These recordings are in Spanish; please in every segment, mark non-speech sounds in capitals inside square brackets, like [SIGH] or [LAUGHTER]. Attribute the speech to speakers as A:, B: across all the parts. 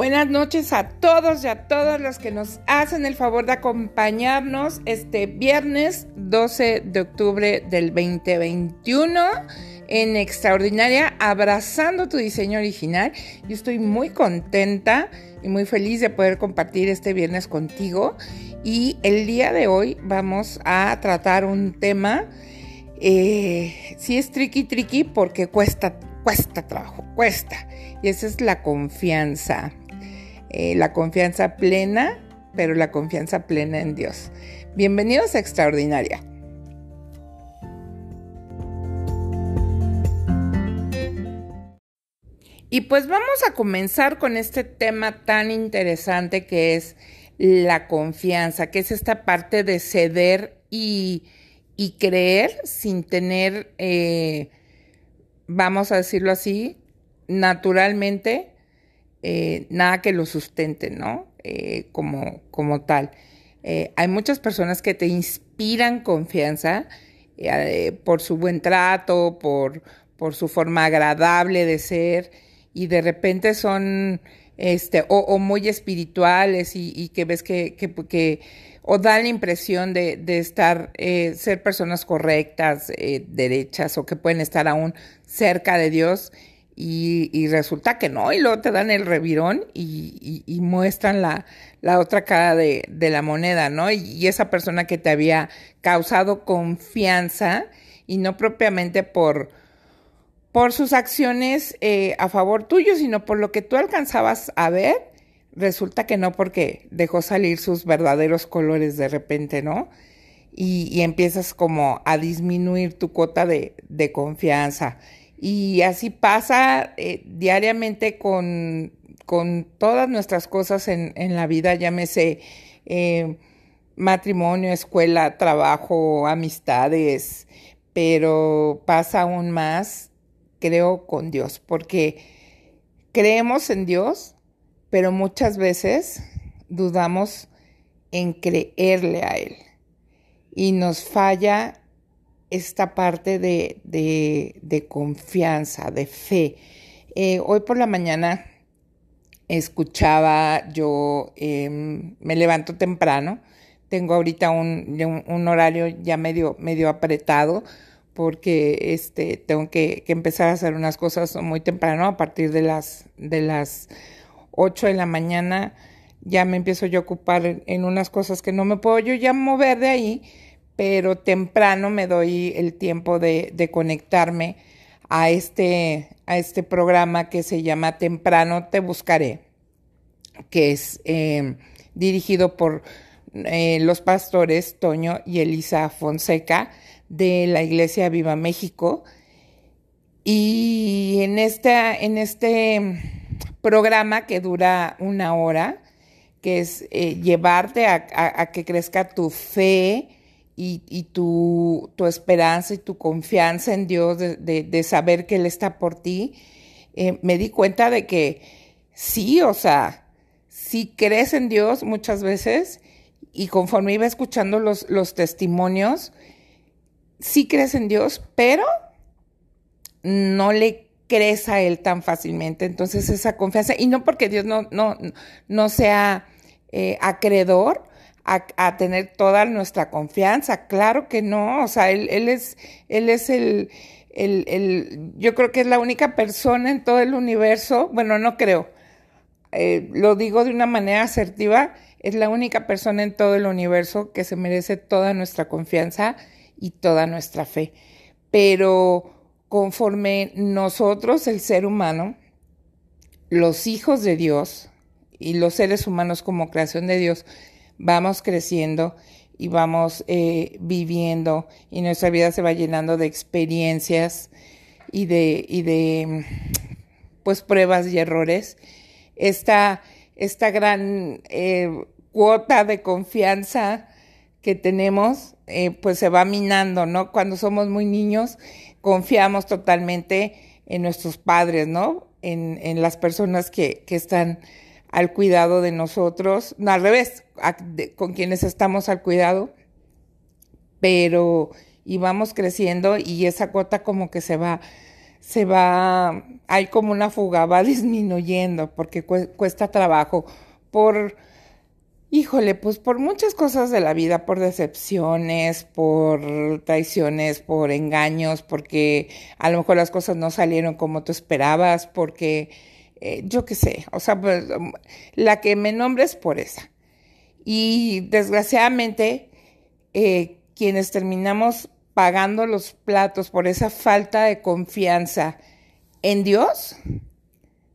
A: Buenas noches a todos y a todas los que nos hacen el favor de acompañarnos este viernes 12 de octubre del 2021 en Extraordinaria, abrazando tu diseño original. Yo estoy muy contenta y muy feliz de poder compartir este viernes contigo. Y el día de hoy vamos a tratar un tema, eh, sí es tricky, tricky porque cuesta, cuesta trabajo, cuesta. Y esa es la confianza. Eh, la confianza plena, pero la confianza plena en Dios. Bienvenidos a Extraordinaria. Y pues vamos a comenzar con este tema tan interesante que es la confianza, que es esta parte de ceder y, creer sin tener, eh, vamos a decirlo así, naturalmente, eh, nada que lo sustente, ¿no? Eh, como, como tal. hay muchas personas que te inspiran confianza por su buen trato, por, por su forma agradable de ser y de repente son este o, muy espirituales y, que ves que, que, o dan la impresión de, de estar eh, ser personas correctas eh, derechas o que pueden estar aún cerca de Dios y, resulta que no y luego te dan el revirón y, y muestran la, la, otra cara de, de la moneda no y esa persona que te había causado confianza y no propiamente por por sus acciones eh, a favor tuyo, sino por lo que tú alcanzabas a ver, resulta que no porque dejó salir sus verdaderos colores de repente, ¿no? Y, empiezas como a disminuir tu cuota de, confianza. Y así pasa eh, diariamente con, con, todas nuestras cosas en, en la vida, llámese eh, matrimonio, escuela, trabajo, amistades, pero pasa aún más creo con Dios, porque creemos en Dios, pero muchas veces dudamos en creerle a Él. Y nos falla esta parte de, de, confianza, de fe. Eh, hoy por la mañana escuchaba, yo em, me levanto temprano, tengo ahorita un, un, horario ya medio, medio apretado, porque este, tengo que, empezar a hacer unas cosas muy temprano, a partir de las, de las 8 de la mañana ya me empiezo yo a ocupar en unas cosas que no me puedo yo ya mover de ahí, pero temprano me doy el tiempo de, conectarme a este, a este programa que se llama Temprano Te Buscaré, que es eh, dirigido por eh, los pastores Toño y Elisa Fonseca de la Iglesia Viva México. Y en, esta, en este programa que dura una hora, que es eh, llevarte a, que crezca tu fe y, tu, esperanza y tu confianza en Dios, de, saber que Él está por ti, eh, me di cuenta de que sí, o sea, sí crees en Dios muchas veces y conforme iba escuchando los, los testimonios, sí crees en Dios, pero no le crees a Él tan fácilmente. Entonces esa confianza, y no porque Dios no, no, no sea eh, acreedor a, tener toda nuestra confianza, claro que no, o sea, Él, es, él es el, el, el, yo creo que es la única persona en todo el universo, bueno, no creo, eh, lo digo de una manera asertiva, es la única persona en todo el universo que se merece toda nuestra confianza y toda nuestra fe. Pero conforme nosotros, el ser humano, los hijos de Dios y los seres humanos como creación de Dios, vamos creciendo y vamos eh, viviendo y nuestra vida se va llenando de experiencias y de, y de pues pruebas y errores. Esta, esta gran eh, cuota de confianza que tenemos, eh, pues se va minando, ¿no? Cuando somos muy niños, confiamos totalmente en nuestros padres, ¿no? En, en las personas que, que, están al cuidado de nosotros, no al revés, con quienes estamos al cuidado, pero y vamos creciendo y esa cuota como que se va, se va, hay como una fuga, va [LAUGHS] disminuyendo porque cuesta trabajo por, híjole, pues por muchas cosas de la vida, por decepciones, por traiciones, por engaños, porque a lo mejor las cosas no salieron como tú esperabas, porque eh, yo qué sé, o sea, pues, la que me nombres por esa. Y desgraciadamente, eh, quienes terminamos pagando los platos por esa falta de confianza en Dios,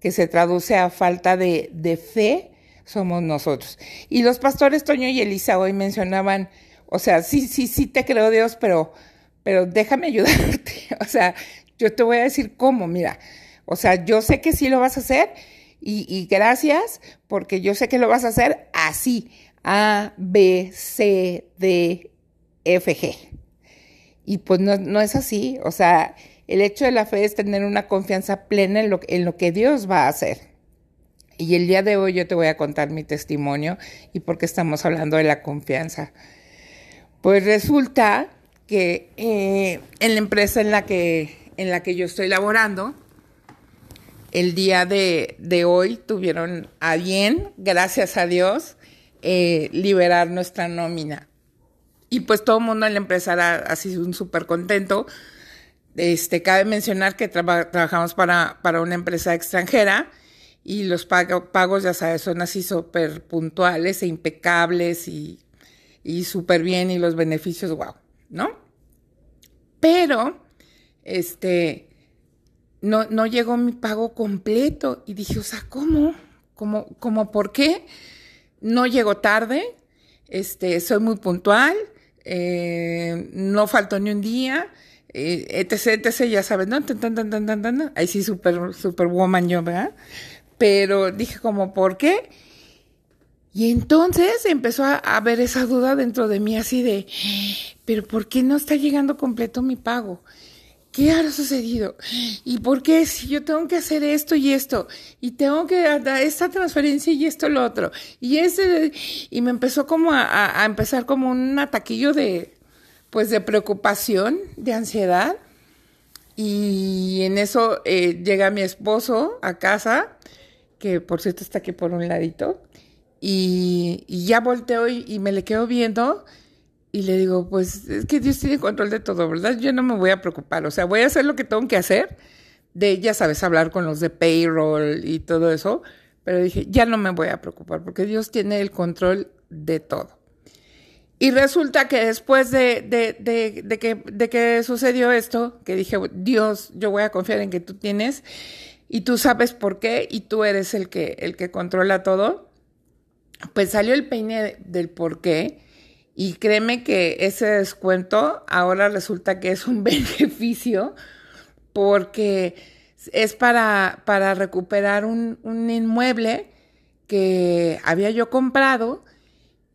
A: que se traduce a falta de, de fe, somos nosotros. Y los pastores Toño y Elisa hoy mencionaban, o sea, sí, sí, sí te creo Dios, pero, pero déjame ayudarte. [LAUGHS] O sea, yo te voy a decir cómo, mira, o sea, yo sé que sí lo vas a hacer y, y gracias porque yo sé que lo vas a hacer así. A, B, C, D, F, G. Y pues no, no, es así. O sea, el hecho de la fe es tener una confianza plena en lo, en lo que Dios va a hacer. Y el día de hoy yo te voy a contar mi testimonio y por qué estamos hablando de la confianza. Pues resulta que eh, en la empresa en la que, en la que yo estoy laborando, el día de, hoy tuvieron a bien, gracias a Dios, eh, liberar nuestra nómina. Y pues todo el mundo en la empresa ha, sido un súper contento. Este, cabe mencionar que trabajamos para, para una empresa extranjera y los pagos, ya sabes, son así súper puntuales e impecables y, y súper bien y los beneficios, wow, ¿no? Pero, este, no, no llegó mi pago completo y dije, o sea, ¿cómo? ¿Cómo, cómo por qué? No llegó tarde, este, soy muy puntual, eh, no faltó ni un día, eh, etc, ya sabes, ¿no? Ahí sí, súper, super woman yo, ¿verdad? pero dije como, ¿por qué? Y entonces empezó a haber esa duda dentro de mí así de, pero ¿por qué no está llegando completo mi pago? ¿Qué ha sucedido? ¿Y por qué si yo tengo que hacer esto y esto? Y tengo que dar esta transferencia y esto lo otro. Y ese, y me empezó como a, empezar como un ataquillo de, pues de preocupación, de ansiedad. Y en eso eh, llega mi esposo a casa que por cierto está aquí por un ladito, y, ya volteo y, y, me le quedo viendo y le digo, pues es que Dios tiene control de todo, ¿verdad? Yo no me voy a preocupar, o sea, voy a hacer lo que tengo que hacer, de, ya sabes, hablar con los de payroll y todo eso, pero dije, ya no me voy a preocupar porque Dios tiene el control de todo. Y resulta que después de, de, de, de, que, de que sucedió esto, que dije, Dios, yo voy a confiar en que tú tienes, y tú sabes por qué y tú eres el que, el que controla todo, pues salió el peine del por qué y créeme que ese descuento ahora resulta que es un [LAUGHS] beneficio porque es para, para recuperar un, un inmueble que había yo comprado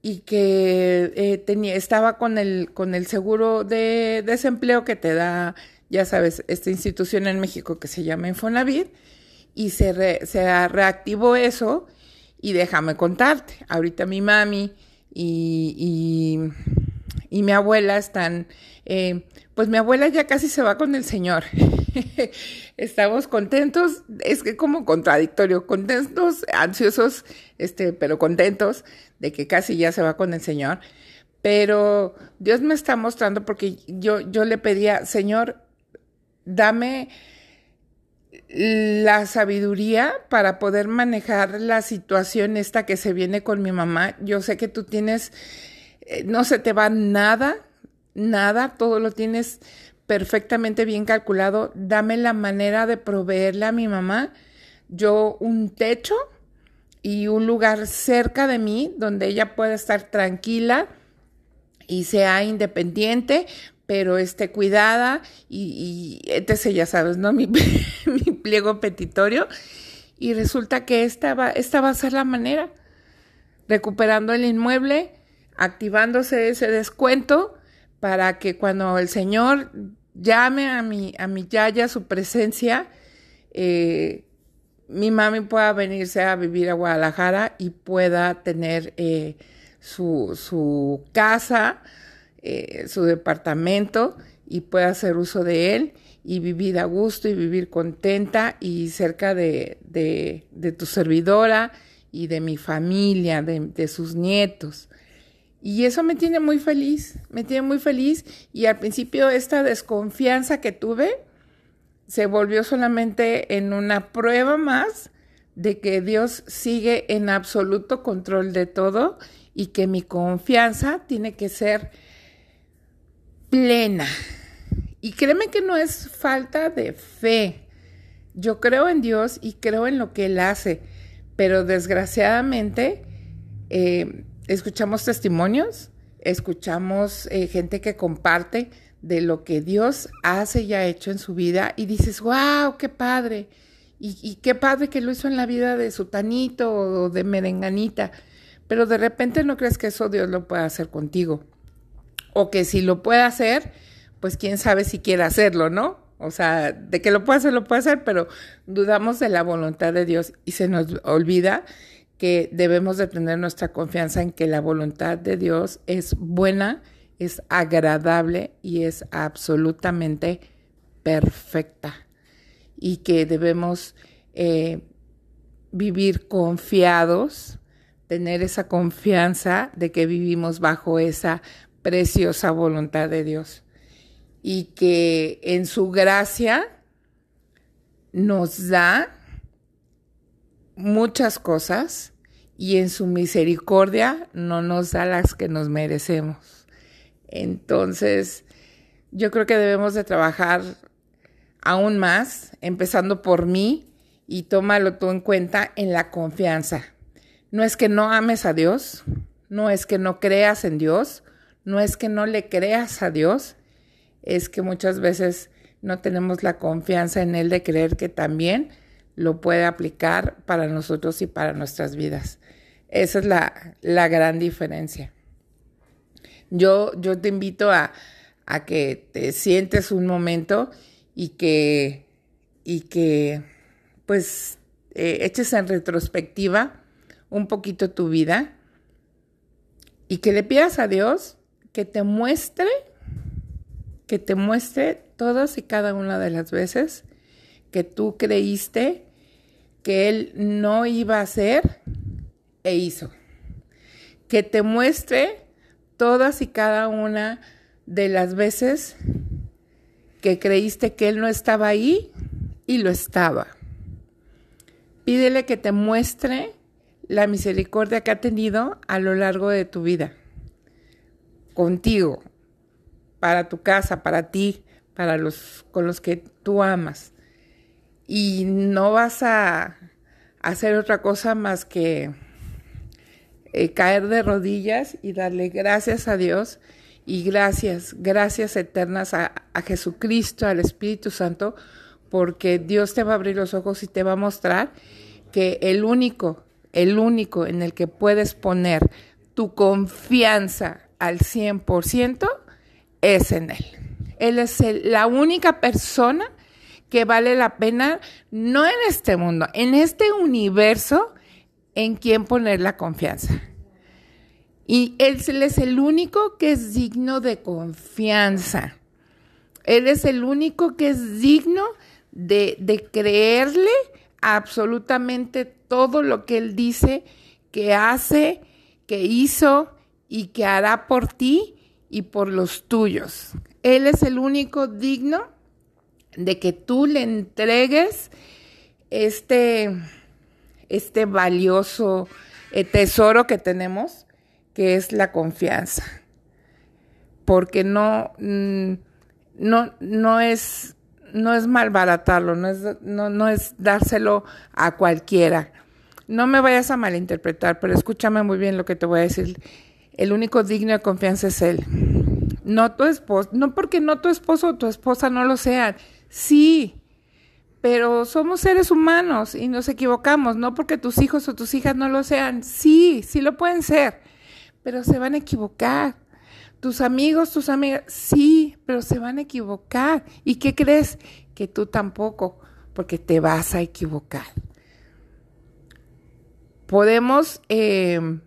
A: y que eh, tenía, estaba con el, con el seguro de desempleo que te da, ya sabes, esta institución en México que se llama Infonavit y se, se reactivó eso y déjame contarte, ahorita mi mami y, y, mi abuela están, eh, pues mi abuela ya casi se va con el Señor. [LAUGHS] Estamos contentos, es que como contradictorio, contentos, ansiosos, este, pero contentos de que casi ya se va con el Señor. Pero Dios me está mostrando porque yo, yo le pedía, Señor, dame la sabiduría para poder manejar la situación esta que se viene con mi mamá. Yo sé que tú tienes, eh, no se te va nada, nada, todo lo tienes perfectamente bien calculado. Dame la manera de proveerle a mi mamá yo un techo y un lugar cerca de mí donde ella pueda estar tranquila y sea independiente pero esté cuidada y, y ya sabes, ¿no? Mi, [LAUGHS] mi, pliego petitorio. Y resulta que esta va, esta va a ser la manera, recuperando el inmueble, activándose ese descuento para que cuando el Señor llame a mi, a mi yaya su presencia, eh, mi mami pueda venirse a vivir a Guadalajara y pueda tener eh, su, su casa, eh, su departamento y pueda hacer uso de él y vivir a gusto y vivir contenta y cerca de, de, tu servidora y de mi familia, de, de sus nietos. Y eso me tiene muy feliz, me tiene muy feliz. Y al principio esta desconfianza que tuve se volvió solamente en una prueba más de que Dios sigue en absoluto control de todo y que mi confianza tiene que ser plena. Y créeme que no es falta de fe. Yo creo en Dios y creo en lo que Él hace, pero desgraciadamente eh, escuchamos testimonios, escuchamos eh, gente que comparte de lo que Dios hace y ha hecho en su vida y dices, wow, qué padre. Y, qué padre que lo hizo en la vida de Sutanito o de Merenganita. Pero de repente no crees que eso Dios lo pueda hacer contigo. O que si lo puede hacer, pues quién sabe si quiere hacerlo, ¿no? O sea, de que lo puede hacer, lo puede hacer, pero dudamos de la voluntad de Dios y se nos olvida que debemos de tener nuestra confianza en que la voluntad de Dios es buena, es agradable y es absolutamente perfecta. Y que debemos eh, vivir confiados, tener esa confianza de que vivimos bajo esa preciosa voluntad de Dios. Y que en su gracia nos da muchas cosas y en su misericordia no nos da las que nos merecemos. Entonces, yo creo que debemos de trabajar aún más, empezando por mí, y tómalo tú en cuenta en la confianza. No es que no ames a Dios, no es que no creas en Dios, no es que no le creas a Dios, es que muchas veces no tenemos la confianza en Él de creer que también lo puede aplicar para nosotros y para nuestras vidas. Esa es la, gran diferencia. Yo, yo te invito a, que te sientes un momento y que, y que pues eh, eches en retrospectiva un poquito tu vida y que le pidas a Dios que te muestre, que te muestre todas y cada una de las veces que tú creíste que Él no iba a hacer e hizo. Que te muestre todas y cada una de las veces que creíste que Él no estaba ahí y lo estaba. Pídele que te muestre la misericordia que ha tenido a lo largo de tu vida, contigo, para tu casa, para ti, para los con los que tú amas. Y no vas a hacer otra cosa más que eh, caer de rodillas y darle gracias a Dios y gracias, gracias eternas a, a Jesucristo, al Espíritu Santo, porque Dios te va a abrir los ojos y te va a mostrar que el único, el único en el que puedes poner tu confianza al 100% es en Él. Él es la única persona que vale la pena, no en este mundo, en este universo, en quien poner la confianza. Y él, es el único que es digno de confianza. Él es el único que es digno de, de creerle absolutamente todo lo que él dice que hace, que hizo y que hará por ti y por los tuyos. Él es el único digno de que tú le entregues este, este valioso eh, tesoro que tenemos, que es la confianza. Porque no, mm, no, no es, no es malbaratarlo, no es, no, no es dárselo a cualquiera. No me vayas a malinterpretar, pero escúchame muy bien lo que te voy a decir. El único digno de confianza es Él. No tu esposo, no porque no tu esposo o tu esposa no lo sean, Sí, pero somos seres humanos y nos equivocamos, no porque tus hijos o tus hijas no lo sean. Sí, sí lo pueden ser, pero se van a equivocar. Tus amigos, tus amigas, sí, pero se van a equivocar. ¿Y qué crees? Que tú tampoco, porque te vas a equivocar. Podemos eh,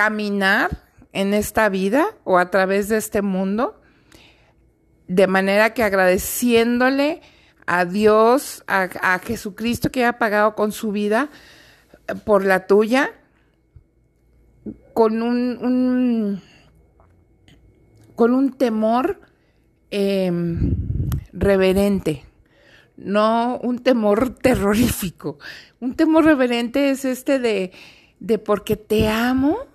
A: caminar en esta vida o a través de este mundo de manera que agradeciéndole a Dios, a, Jesucristo que ha pagado con su vida eh, por la tuya, con un, con un temor em, reverente, no un temor [LAUGHS] terrorífico. Un temor reverente es este de, de porque te amo,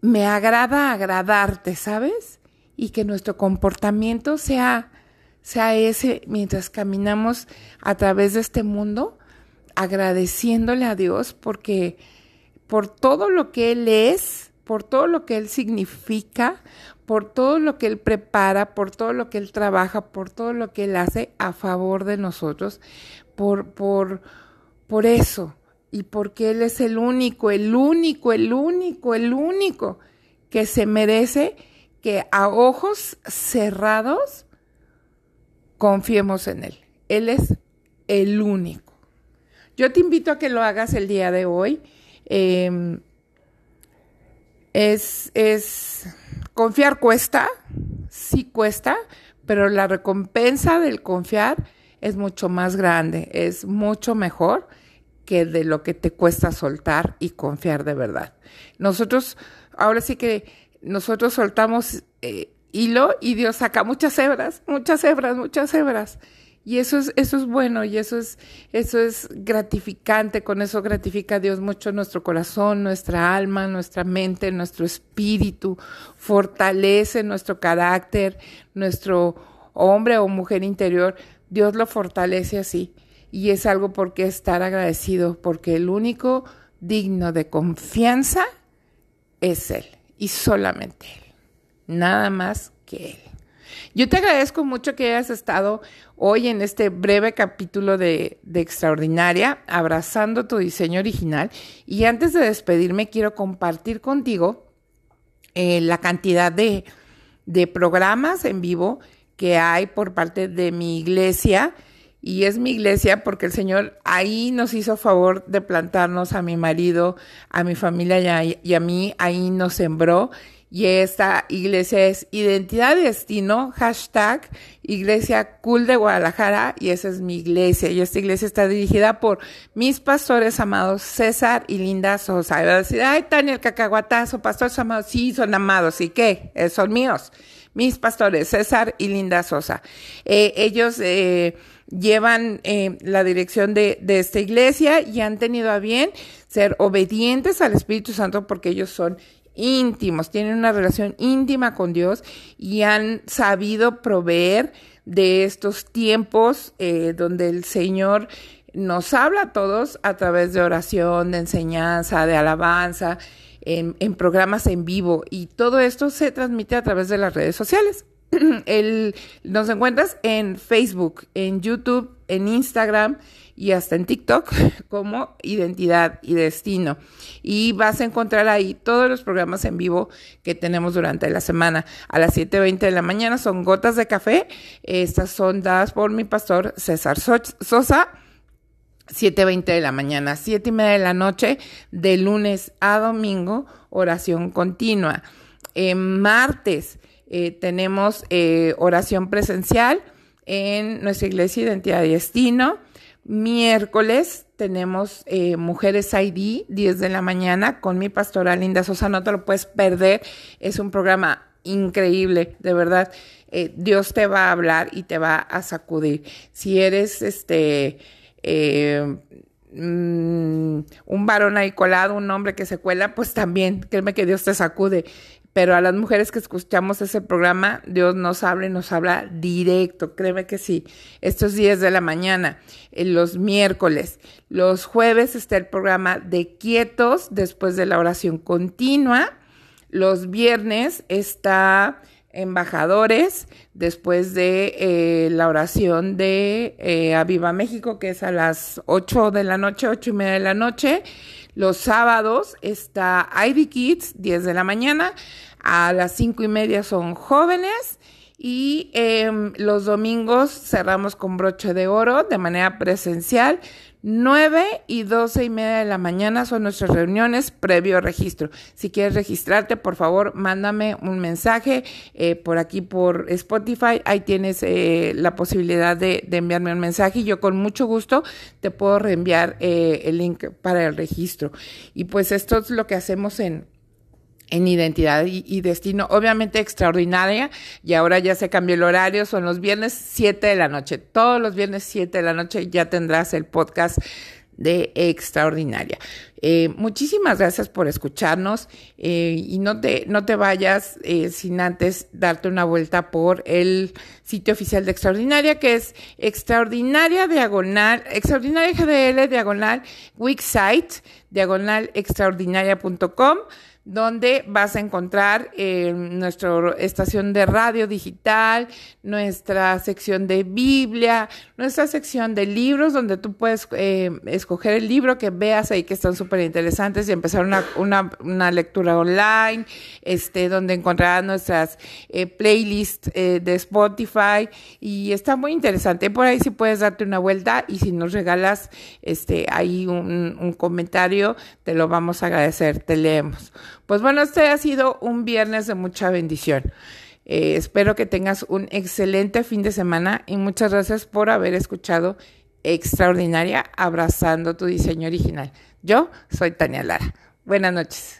A: me agrada agradarte, ¿sabes? y que nuestro comportamiento sea, sea ese mientras caminamos a través de este mundo, agradeciéndole a Dios porque por todo lo que Él es, por todo lo que Él significa, por todo lo que Él prepara, por todo lo que Él trabaja, por todo lo que Él hace a favor de nosotros, por, por, por eso, y porque Él es el único, el único, el único, el único que se merece que a ojos cerrados confiemos en Él. Él es el único. Yo te invito a que lo hagas el día de hoy. Em, es, es, confiar cuesta, sí cuesta, pero la recompensa del confiar es mucho más grande, es mucho mejor que de lo que te cuesta soltar y confiar de verdad. Nosotros, ahora sí que nosotros soltamos eh, hilo y Dios saca muchas hebras, muchas hebras, muchas hebras. Y eso es, eso es bueno y eso es, eso es gratificante. Con eso gratifica Dios mucho nuestro corazón, nuestra alma, nuestra mente, nuestro espíritu. Fortalece nuestro carácter, nuestro hombre o mujer interior. Dios lo fortalece así. Y es algo por qué estar agradecido, porque el único digno de confianza es Él y solamente Él, nada más que Él. Yo te agradezco mucho que hayas estado hoy en este breve capítulo de, Extraordinaria, abrazando tu diseño original. Y antes de despedirme, quiero compartir contigo eh, la cantidad de, de programas en vivo que hay por parte de mi iglesia y es mi iglesia porque el Señor ahí nos hizo favor de plantarnos a mi marido, a mi familia y a, mí, ahí nos sembró. Y esta iglesia es Identidad Destino, hashtag Iglesia Cool de Guadalajara, y esa es mi iglesia. Y esta iglesia está dirigida por mis pastores amados César y Linda Sosa. Y va a decir, ay, Tania, el cacahuatazo, pastores amados. Sí, son amados. ¿Y qué? Eh, son míos. Mis pastores, César y Linda Sosa. Eh, ellos, eh, llevan eh, la dirección de, de esta iglesia y han tenido a bien ser obedientes al Espíritu Santo porque ellos son íntimos, tienen una relación íntima con Dios y han sabido proveer de estos tiempos eh, donde el Señor nos habla a todos a través de oración, de enseñanza, de alabanza, en, en programas en vivo y todo esto se transmite a través de las redes sociales. [CLEARS THROAT] nos encuentras en Facebook, en YouTube, en Instagram y hasta en TikTok [LAUGHS] como Identidad y Destino. Y vas a encontrar ahí todos los programas en vivo que tenemos durante la semana. A las 7.20 de la mañana son Gotas de Café. Estas son dadas por mi pastor César Sosa. 7.20 de la mañana, 7 y media de la noche, de lunes a domingo, oración continua. En martes, eh, tenemos eh, oración presencial en nuestra iglesia Identidad y Destino. Miércoles tenemos eh, Mujeres ID, 10 de la mañana, con mi pastora Linda Sosa. No te lo puedes perder. Es un programa increíble, de verdad. Dios te va a hablar y te va a sacudir. Si eres este mm, un varón ahí colado, un hombre que se cuela, pues también, créeme que Dios te sacude pero a las mujeres que escuchamos ese programa, Dios nos habla y nos habla directo, créeme que sí. Estos días de la mañana, los miércoles, los jueves está el programa de quietos después de la oración continua. Los viernes está embajadores después de eh, la oración de eh, Aviva México, que es a las 8 de la noche, ocho y media de la noche. Los sábados está Ivy Kids, 10 de la mañana. A las cinco y media son jóvenes. y em, los domingos cerramos con broche de oro de manera presencial. 9 y 12 y media de la mañana son nuestras reuniones previo registro. Si quieres registrarte, por favor, mándame un mensaje eh, por aquí por Spotify. Ahí tienes eh, la posibilidad de, enviarme un mensaje y yo con mucho gusto te puedo reenviar eh, el link para el registro. Y pues esto es lo que hacemos en, en identidad y, destino, obviamente extraordinaria, y ahora ya se cambió el horario, son los viernes 7 de la noche, todos los viernes 7 de la noche ya tendrás el podcast de extraordinaria. Eh, muchísimas gracias por escucharnos eh, y no te, no te vayas eh, sin antes darte una vuelta por el sitio oficial de Extraordinaria que es extraordinaria diagonal, extraordinaria GDL diagonal, website diagonal extraordinaria.com donde vas a encontrar eh, nuestra estación de radio digital, nuestra sección de Biblia, nuestra sección de libros, donde tú puedes eh, escoger el libro que veas ahí que están súper interesantes y empezar una, una, una, lectura online, este, donde encontrarás nuestras eh, playlists eh, de Spotify y está muy interesante. Por ahí sí puedes darte una vuelta y si nos regalas este, ahí un comentario, te lo vamos a agradecer, te leemos. Pues bueno, este ha sido un viernes de mucha bendición. Eh, espero que tengas un excelente fin de semana y muchas gracias por haber escuchado Extraordinaria Abrazando tu diseño original. Yo soy Tania Lara. Buenas noches.